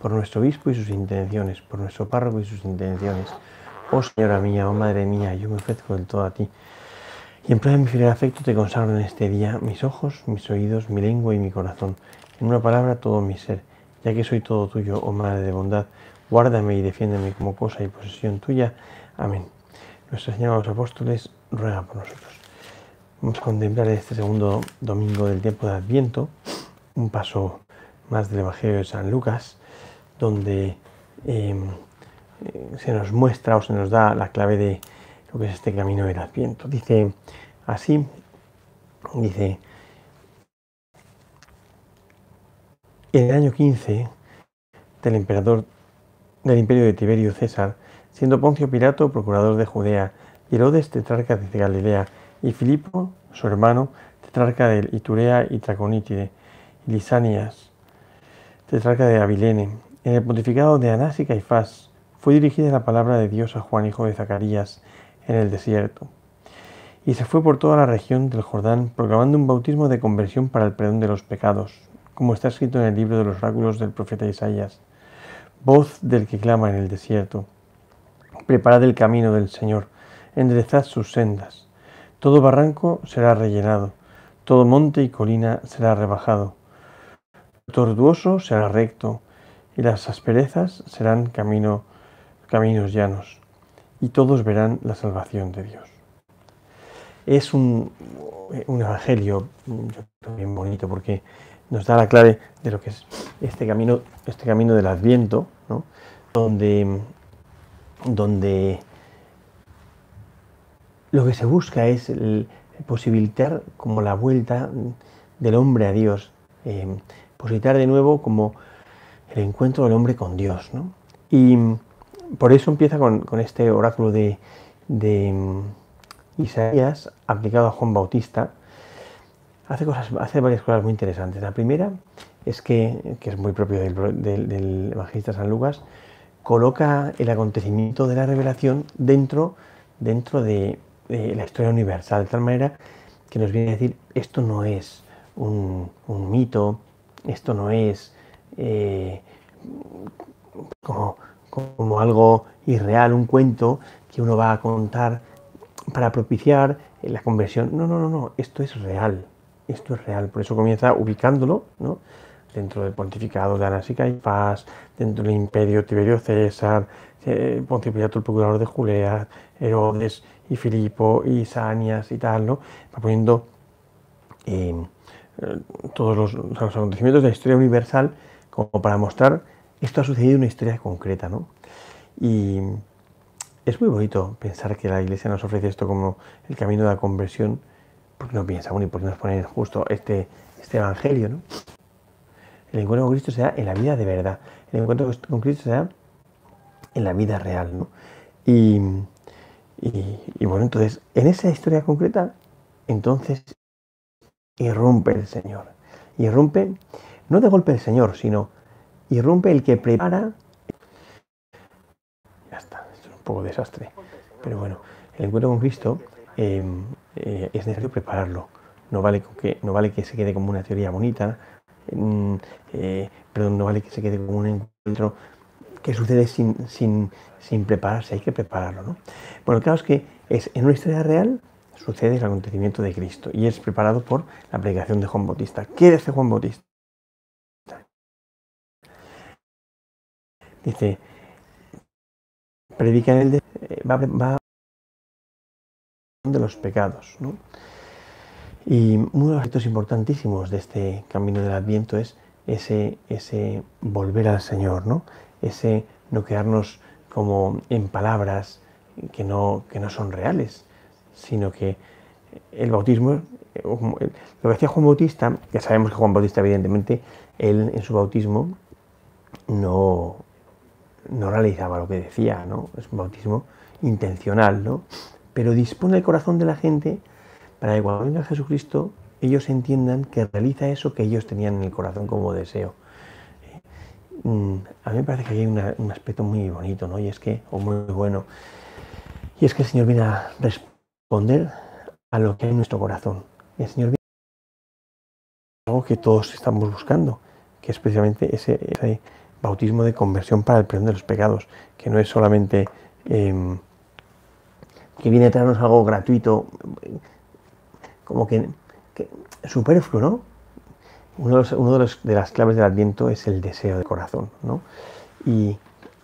por nuestro obispo y sus intenciones, por nuestro párroco y sus intenciones. Oh Señora mía, oh Madre mía, yo me ofrezco del todo a ti. Y en plan de mi fiel afecto te consagro en este día mis ojos, mis oídos, mi lengua y mi corazón. En una palabra, todo mi ser. Ya que soy todo tuyo, oh Madre de bondad, guárdame y defiéndeme como cosa y posesión tuya. Amén. Nuestra Señora de los Apóstoles ruega por nosotros. Vamos a contemplar este segundo domingo del tiempo de Adviento, un paso más del Evangelio de San Lucas, donde em, eh, se nos muestra o se nos da la clave de lo que es este camino del Adviento. Dice así, dice, en el año 15 del emperador del imperio de Tiberio César, siendo Poncio Pilato procurador de Judea, Herodes tetrarca de Galilea, y Filipo, su hermano, tetrarca de Iturea y Traconítide, y Lisanias, tetrarca de Abilene, en el pontificado de Anás y Caifás fue dirigida la palabra de Dios a Juan, hijo de Zacarías, en el desierto. Y se fue por toda la región del Jordán proclamando un bautismo de conversión para el perdón de los pecados, como está escrito en el libro de los oráculos del profeta Isaías. Voz del que clama en el desierto. Preparad el camino del Señor, enderezad sus sendas. Todo barranco será rellenado, todo monte y colina será rebajado. tortuoso será recto, y las asperezas serán camino, caminos llanos, y todos verán la salvación de Dios. Es un, evangelio bien bonito porque nos da la clave de lo que es este camino, este camino del Adviento, donde, donde lo que se busca es posibilitar como la vuelta del hombre a Dios, eh, posibilitar de nuevo como el encuentro del hombre con Dios. ¿no? Y por eso empieza con, este oráculo de, mm, Isaías aplicado a Juan Bautista. Hace, cosas, hace varias cosas muy interesantes. La primera es que, que es muy propio del, evangelista San Lucas, coloca el acontecimiento de la revelación dentro, dentro de, la historia universal, de tal manera que nos viene a decir, esto no es un mito, esto no es eh, como, algo irreal, un cuento que uno va a contar para propiciar la conversión. No, no, no, no, esto es real, esto es real. Por eso comienza ubicándolo ¿no? dentro del pontificado de Anás y Caifás, dentro del imperio Tiberio César, eh, Poncio Pilato el procurador de Julea, Herodes y Filipo y Sanias y tal, ¿no? Va poniendo eh, todos los, los, acontecimientos de la historia universal como para mostrar esto ha sucedido en una historia concreta, ¿no? Y es muy bonito pensar que la Iglesia nos ofrece esto como el camino de la conversión, porque no piensa, bueno, y por qué nos ponen justo este, este Evangelio, ¿no? El encuentro con Cristo se da en la vida de verdad, el encuentro con Cristo se da en la vida real, ¿no? Y, y bueno, entonces, en esa historia concreta, entonces irrumpe el Señor. Irrumpe no de golpe el Señor, sino irrumpe el que prepara. Ya está, esto es un poco desastre. Pero bueno, el encuentro con Cristo eh, eh, es necesario prepararlo. No vale, que, no vale que se quede como una teoría bonita, mm, eh, perdón, no vale que se quede como un encuentro que sucede sin, sin, sin prepararse, hay que prepararlo. ¿no? Bueno, claro es que es en una historia real sucede el acontecimiento de Cristo y es preparado por la predicación de Juan Bautista. ¿Qué dice Juan Bautista? Dice, predica en el de, va, va de los pecados. ¿no? Y uno de los aspectos importantísimos de este camino del Adviento es ese, ese volver al Señor, ¿no? ese no quedarnos como en palabras que no, que no son reales, sino que el bautismo, lo que hacía Juan Bautista, ya sabemos que Juan Bautista evidentemente, él en su bautismo no, no realizaba lo que decía, ¿no? Es un bautismo intencional, ¿no? Pero dispone el corazón de la gente para que cuando venga Jesucristo ellos entiendan que realiza eso que ellos tenían en el corazón como deseo. Mm, a mí me parece que hay un aspecto muy bonito, ¿no? Y es que, o muy bueno, y es que el Señor viene a responder a lo que hay en nuestro corazón. el Señor viene a algo que todos estamos buscando, que es precisamente ese, bautismo de conversión para el perdón de los pecados, que no es solamente em, que viene a traernos algo gratuito, como que, superfluo, ¿no? Uno de, los, de, las claves del Adviento es el deseo del corazón, ¿no? Y,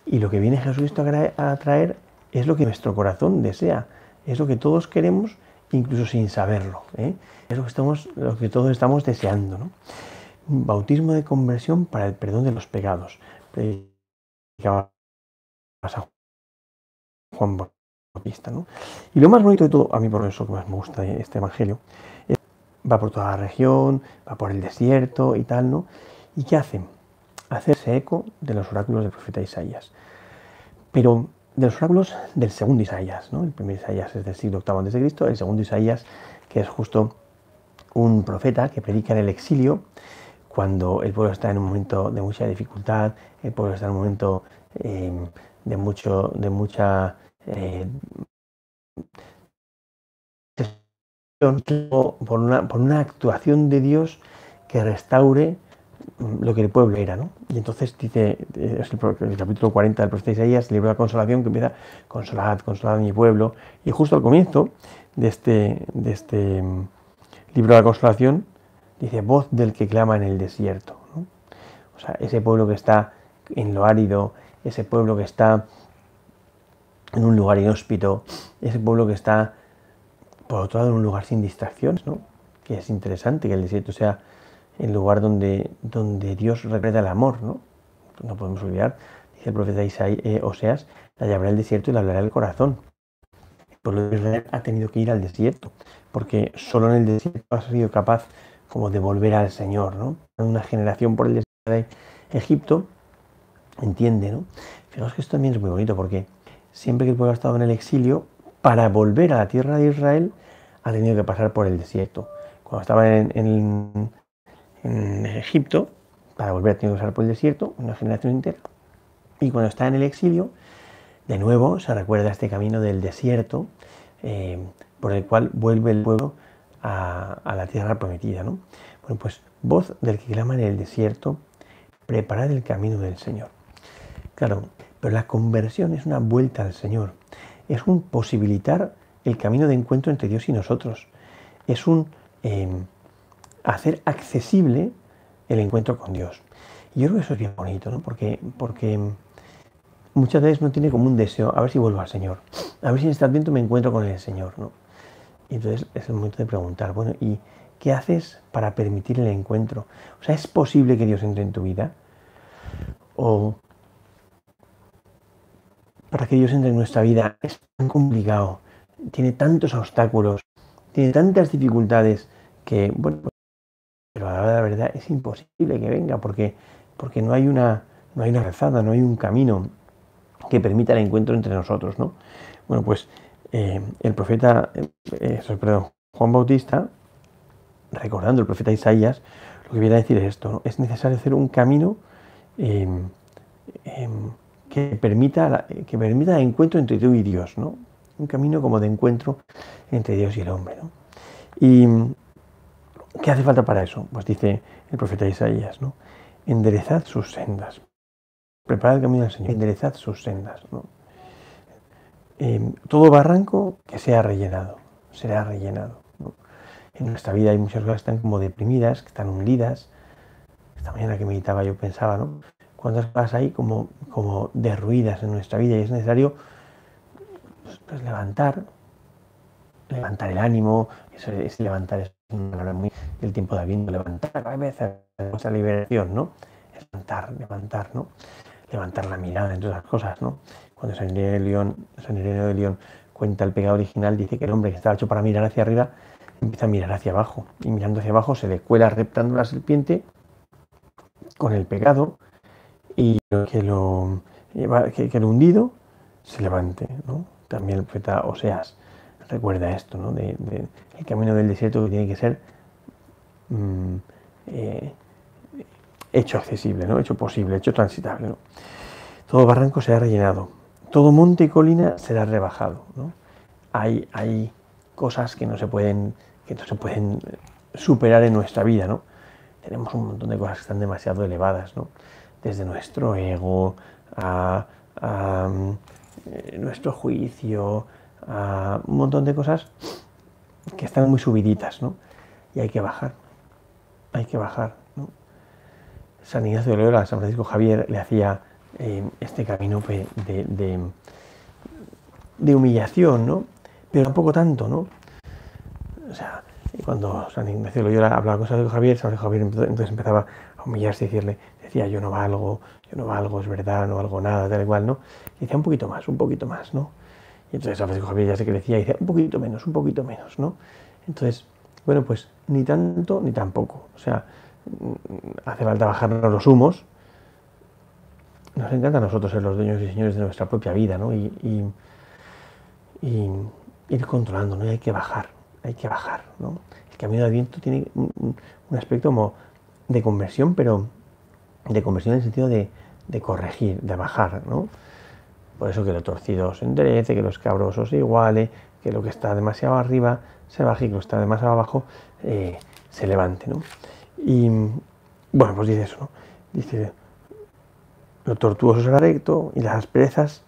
lo que viene Jesucristo a traer es lo que nuestro corazón desea, es lo que todos queremos, incluso sin saberlo. ¿eh? Es lo que, lo que todos estamos deseando. ¿no? Un bautismo de conversión para el perdón de los pecados. Juan Bautista. Y lo más bonito de todo, a mí por eso que más me gusta este evangelio, es, va por toda la región, va por el desierto y tal, ¿no? ¿Y qué hacen? Hacerse eco de los oráculos del profeta Isaías. Pero de los oráculos del segundo Isaías. ¿no? El primer Isaías es del siglo VIII a.C., el segundo Isaías, que es justo un profeta que predica en el exilio, cuando el pueblo está en un momento de mucha dificultad, el pueblo está en un momento eh, de, mucho, de mucha... Eh, por una, actuación de Dios que restaure lo que el pueblo era, ¿no? Y entonces dice, es el, capítulo 40 del profeta Isaías, el libro de la consolación, que empieza, consolad, consolad a mi pueblo, y justo al comienzo de este, de este mm, libro de la consolación, dice, voz del que clama en el desierto. O sea, ese pueblo que está en lo árido, ese pueblo que está en un lugar inhóspito, ese pueblo que está, por otro lado, en un lugar sin distracciones, ¿no? Que es interesante que el desierto sea el lugar donde, donde Dios regreda el amor, ¿no? No podemos olvidar, dice el profeta Isaías, eh, Oseas, la llamará el desierto y la hablará el corazón. El pueblo de Israel ha tenido que ir al desierto, porque solo en el desierto ha sido capaz como de volver al Señor, ¿no? Una generación por el desierto de Egipto entiende, ¿no? Fijaos que esto también es muy bonito, porque siempre que el pueblo ha estado en el exilio, para volver a la tierra de Israel, ha tenido que pasar por el desierto. Cuando estaba en, Egipto, para volver a tener que pasar por el desierto, una generación entera. Y cuando está en el exilio, de nuevo se recuerda este camino del desierto eh, por el cual vuelve el pueblo a, la tierra prometida. ¿no? Bueno, pues voz del que clama en el desierto, preparad el camino del Señor. Claro, pero la conversión es una vuelta al Señor, es un posibilitar el camino de encuentro entre Dios y nosotros, es un eh, hacer accesible el encuentro con Dios. Y yo creo que eso es bien bonito, ¿no? Porque, porque muchas veces no tiene como un deseo, a ver si vuelvo al Señor, a ver si en este adviento me encuentro con el Señor, ¿no? Y entonces es el momento de preguntar, bueno, ¿y qué haces para permitir el encuentro? O sea, ¿es posible que Dios entre en tu vida? ¿O para que Dios entre en nuestra vida es tan complicado, tiene tantos obstáculos, tiene tantas dificultades que, bueno, pero a la, la verdad es imposible que venga porque, porque no, hay una, no hay una rezada, no hay un camino que permita el encuentro entre nosotros. ¿no? Bueno, pues eh, el profeta, eh, perdón, Juan Bautista, recordando el profeta Isaías, lo que viene a decir es esto, es necesario hacer un camino em, em, que, permita, que permita el encuentro entre tú y Dios, ¿no? un camino como de encuentro entre Dios y el hombre. Y, ¿Qué hace falta para eso? Pues dice el profeta Isaías, ¿no? Enderezad sus sendas. Preparad el camino del Señor. Enderezad sus sendas. Todo barranco que sea rellenado, será rellenado. En nuestra vida hay muchas cosas que están como deprimidas, que están hundidas. Esta mañana que meditaba yo pensaba, ¿no? Cuántas cosas hay como, como derruidas en nuestra vida y es necesario pues, levantar, levantar el ánimo, eso es levantar muy el tiempo de Adviento, levantar la cabeza, esa liberación, ¿no? Levantar, levantar, ¿no? Levantar la mirada entre las cosas, ¿no? Cuando San Ireneo de León, San cuenta el pecado original, dice que el hombre que estaba hecho para mirar hacia arriba empieza a mirar hacia abajo y mirando hacia abajo se le cuela reptando la serpiente con el pecado y que lo que, el hundido se levante. ¿no? También el profeta Oseas recuerda esto, ¿no? de, el camino del desierto que tiene que ser mm, eh, hecho accesible, ¿no? hecho posible, hecho transitable. Todo barranco será rellenado, todo monte y colina será rebajado. ¿no? Hay, hay cosas que no se pueden, que no se pueden superar en nuestra vida, ¿no? Tenemos un montón de cosas que están demasiado elevadas, ¿no? Desde nuestro ego a, mm, nuestro juicio, a un montón de cosas que están muy subiditas, ¿no? Y hay que bajar, hay que bajar. San Ignacio de Loyola, San Francisco Javier le hacía eh, este camino de, de, de, humillación, ¿no? Pero tampoco tanto, ¿no? O sea, cuando San Ignacio hablaba con San Javier, San Javier entonces empezaba a humillarse y decirle, decía, yo no valgo, yo no valgo, es verdad, no valgo nada, tal igual, ¿no? Y decía, un poquito más, un poquito más, ¿no? Y entonces San Francisco Javier ya se crecía y decía, un poquito menos, un poquito menos, ¿no? Entonces, bueno, pues ni tanto ni tampoco. O sea, mm, hace falta bajarnos los humos. Nos encanta a nosotros ser los dueños y señores de nuestra propia vida, ¿no? Y, ir controlando, ¿no? Y hay que bajar, hay que bajar, ¿no? El camino de Adviento tiene un, aspecto como de conversión, pero de conversión en el sentido de, corregir, de bajar, ¿no? Por eso que lo torcido se enderece, que lo escabroso se iguale, que lo que está demasiado arriba se baje y que lo que está demasiado abajo eh, se levante. ¿no? Y bueno, pues dice eso, ¿no? Dice, lo tortuoso será recto y las asperezas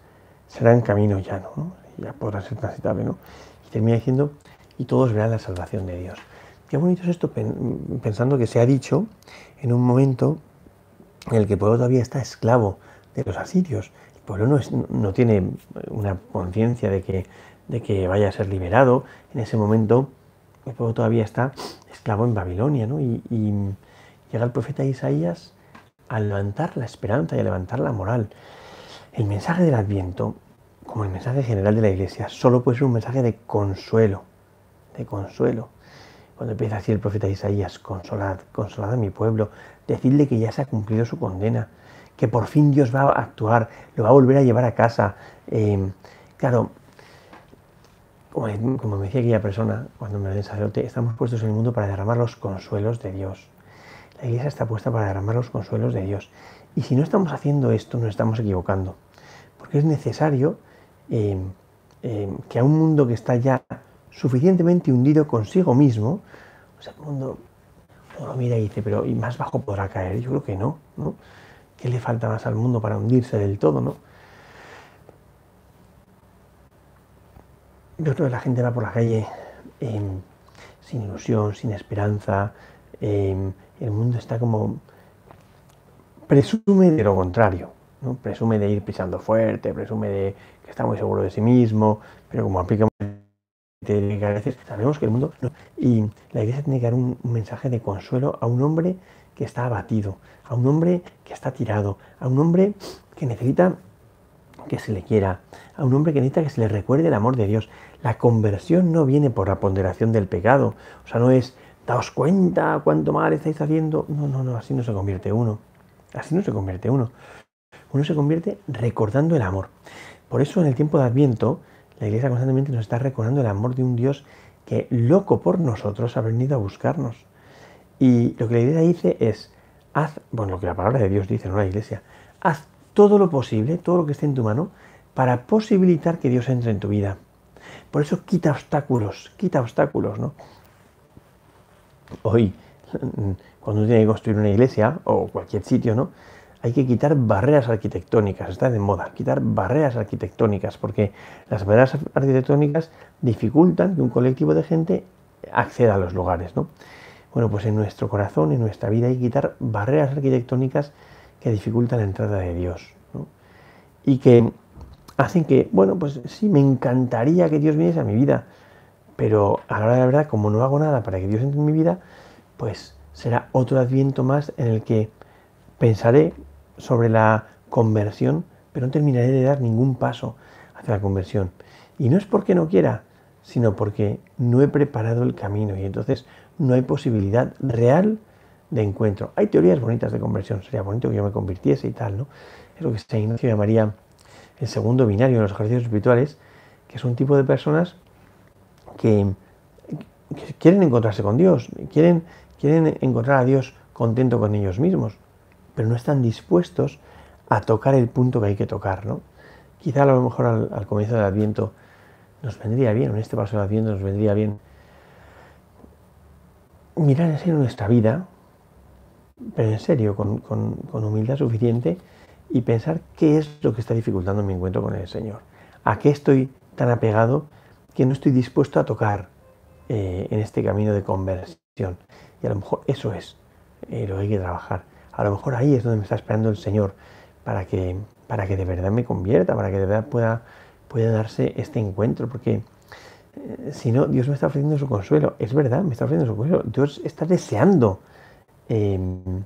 serán camino llano, ¿no? ya podrá ser transitable. ¿no? Y termina diciendo, y todos verán la salvación de Dios. Qué bonito es esto pensando que se ha dicho en un momento en el que el pueblo todavía está esclavo de los asirios pueblo no, no tiene una conciencia de que, de que vaya a ser liberado. En ese momento el pueblo todavía está esclavo en Babilonia, ¿no? Y, llega el profeta Isaías a levantar la esperanza y a levantar la moral. El mensaje del Adviento, como el mensaje general de la Iglesia, solo puede ser un mensaje de consuelo, de consuelo. Cuando empieza así el profeta Isaías, consolad, consolad a mi pueblo, decidle que ya se ha cumplido su condena, que por fin Dios va a actuar, lo va a volver a llevar a casa. Em, claro, como, me decía aquella persona cuando me lo sacerdote, estamos puestos en el mundo para derramar los consuelos de Dios. La iglesia está puesta para derramar los consuelos de Dios. Y si no estamos haciendo esto, nos estamos equivocando. Porque es necesario em, em, que a un mundo que está ya suficientemente hundido consigo mismo, o sea, el mundo uno lo mira y dice, pero ¿y más bajo podrá caer? Yo creo que no, ¿no? ¿Qué le falta más al mundo para hundirse del todo, no? Yo creo que la gente va por la calle em, sin ilusión, sin esperanza. El mundo está como. presume de lo contrario. ¿no? Presume de ir pisando fuerte, presume de que está muy seguro de sí mismo, pero como aplica sabemos que el mundo. Y la iglesia tiene que dar un mensaje de consuelo a un hombre que está abatido, a un hombre que está tirado, a un hombre que necesita que se le quiera, a un hombre que necesita que se le recuerde el amor de Dios. La conversión no viene por la ponderación del pecado, o sea, no es, daos cuenta cuánto mal estáis haciendo. No, no, no, así no se convierte uno. Así no se convierte uno. Uno se convierte recordando el amor. Por eso en el tiempo de Adviento, la Iglesia constantemente nos está recordando el amor de un Dios que, loco por nosotros, ha venido a buscarnos. Y lo que la iglesia dice es, haz, bueno, lo que la palabra de Dios dice, no la iglesia, haz todo lo posible, todo lo que esté en tu mano, para posibilitar que Dios entre en tu vida. Por eso quita obstáculos, quita obstáculos, ¿no? Hoy, cuando uno tiene que construir una iglesia o cualquier sitio, ¿no? Hay que quitar barreras arquitectónicas, está de moda, quitar barreras arquitectónicas, porque las barreras arquitectónicas dificultan que un colectivo de gente acceda a los lugares, ¿no? Bueno, pues en nuestro corazón, en nuestra vida, hay que quitar barreras arquitectónicas que dificultan la entrada de Dios. Y que hacen que, bueno, pues sí, me encantaría que Dios viniese a mi vida, pero a la hora de verdad, como no hago nada para que Dios entre en mi vida, pues será otro adviento más en el que pensaré sobre la conversión, pero no terminaré de dar ningún paso hacia la conversión. Y no es porque no quiera, sino porque no he preparado el camino y entonces no hay posibilidad real de encuentro. Hay teorías bonitas de conversión, sería bonito que yo me convirtiese y tal, ¿no? es lo que San Ignacio llamaría el segundo binario en los ejercicios espirituales, que es un tipo de personas que, quieren encontrarse con Dios, quieren, quieren encontrar a Dios contento con ellos mismos, pero no están dispuestos a tocar el punto que hay que tocar, ¿no? Quizá a lo mejor al, comienzo del Adviento nos vendría bien, en este paso del Adviento nos vendría bien mirar en serio nuestra vida, pero en serio, con, con humildad suficiente, y pensar qué es lo que está dificultando mi encuentro con el Señor. ¿A qué estoy tan apegado que no estoy dispuesto a tocar eh, en este camino de conversión? Y a lo mejor eso es eh, lo que hay que trabajar. A lo mejor ahí es donde me está esperando el Señor para que, para que de verdad me convierta, para que de verdad pueda, pueda darse este encuentro. Porque eh, si no, Dios me está ofreciendo su consuelo. Es verdad, me está ofreciendo su consuelo. Dios está deseando em,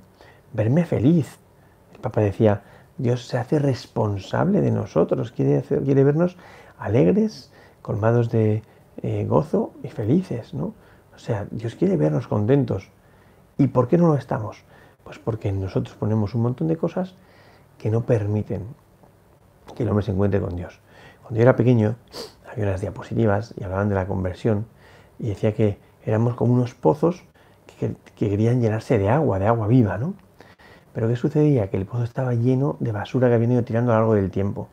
verme feliz. El Papa decía, Dios se hace responsable de nosotros, quiere, quiere vernos alegres, colmados de eh, gozo y felices, ¿no? O sea, Dios quiere vernos contentos. ¿Y por qué no lo estamos? Pues porque nosotros ponemos un montón de cosas que no permiten que el hombre se encuentre con Dios. Cuando yo era pequeño, había unas diapositivas y hablaban de la conversión y decía que éramos como unos pozos que, que querían llenarse de agua, de agua viva, ¿no? Pero ¿qué sucedía? Que el pozo estaba lleno de basura que había ido tirando a lo largo del tiempo.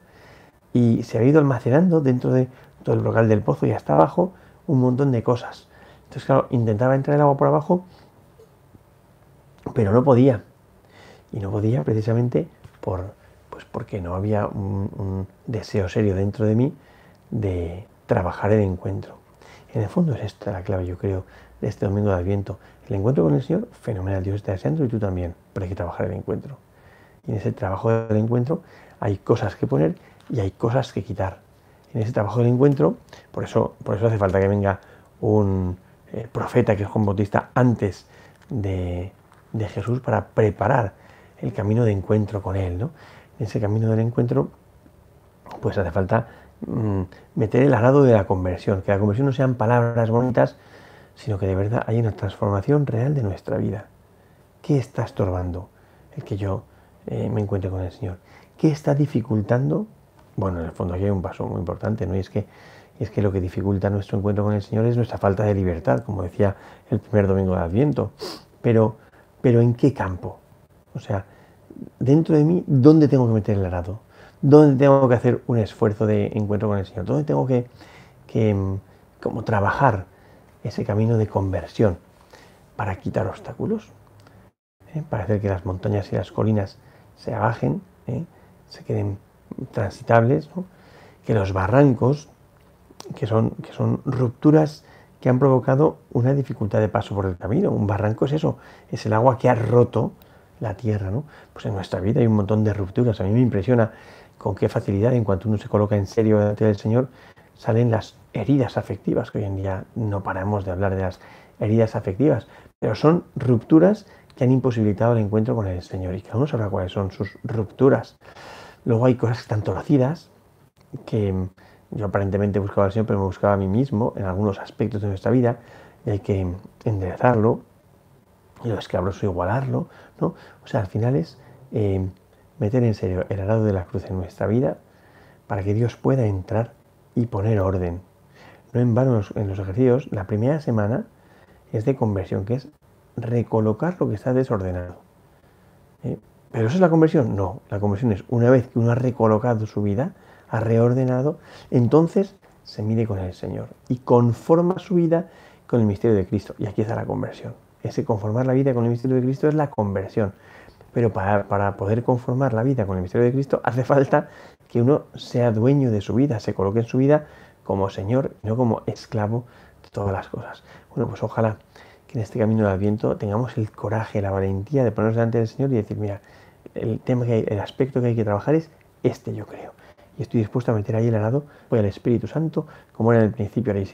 Y se había ido almacenando dentro de todo el brocal del pozo y hasta abajo un montón de cosas. Entonces, claro, intentaba entrar el agua por abajo, pero no podía. Y no podía precisamente por, pues porque no había un, deseo serio dentro de mí de trabajar el encuentro. En el fondo es esta la clave, yo creo, de este domingo de Adviento. El encuentro con el Señor, fenomenal, Dios está deseando y tú también, pero hay que trabajar el encuentro. Y en ese trabajo del encuentro hay cosas que poner y hay cosas que quitar. En ese trabajo del encuentro, por eso, por eso hace falta que venga un eh, profeta que es Juan Bautista antes de, Jesús para preparar el camino de encuentro con Él. ¿no? En ese camino del encuentro, pues hace falta mm, meter el arado de la conversión, que la conversión no sean palabras bonitas, sino que de verdad hay una transformación real de nuestra vida. ¿Qué está estorbando el que yo eh, me encuentre con el Señor? ¿Qué está dificultando? Bueno, en el fondo aquí hay un paso muy importante, ¿no? Y es que, es que lo que dificulta nuestro encuentro con el Señor es nuestra falta de libertad, como decía el primer domingo de Adviento. Pero, pero ¿en qué campo? O sea, dentro de mí, ¿dónde tengo que meter el arado? ¿Dónde tengo que hacer un esfuerzo de encuentro con el Señor? ¿Dónde tengo que, que como trabajar ese camino de conversión para quitar obstáculos, ¿eh? para hacer que las montañas y las colinas se abajen, ¿eh? se queden transitables, que los barrancos, que son, que son rupturas que han provocado una dificultad de paso por el camino. Un barranco es eso, es el agua que ha roto la tierra. ¿no? Pues en nuestra vida hay un montón de rupturas. A mí me impresiona con qué facilidad, en cuanto uno se coloca en serio delante del Señor, salen las heridas afectivas, que hoy en día no paramos de hablar de las heridas afectivas, pero son rupturas que han imposibilitado el encuentro con el Señor y cada uno sabrá cuáles son sus rupturas. Luego hay cosas que están torcidas, que yo aparentemente buscaba al Señor, pero me buscaba a mí mismo en algunos aspectos de nuestra vida y hay que enderezarlo y lo escabroso igualarlo, ¿no? O sea, al final es eh, meter en serio el arado de la cruz en nuestra vida para que Dios pueda entrar y poner orden. No en vano en los ejercicios, la primera semana es de conversión, que es recolocar lo que está desordenado. ¿Eh? ¿Pero eso es la conversión? No, la conversión es una vez que uno ha recolocado su vida, ha reordenado, entonces se mide con el Señor y conforma su vida con el misterio de Cristo. Y aquí está la conversión. Ese conformar la vida con el misterio de Cristo es la conversión. Pero para, para poder conformar la vida con el misterio de Cristo hace falta que uno sea dueño de su vida, se coloque en su vida como Señor no como esclavo de todas las cosas. Bueno, pues ojalá que en este camino del Adviento tengamos el coraje, la valentía de ponernos delante del Señor y decir, mira, el tema que hay, el aspecto que hay que trabajar es este, yo creo. Y estoy dispuesto a meter ahí el arado, voy al Espíritu Santo, como era en el principio, ahora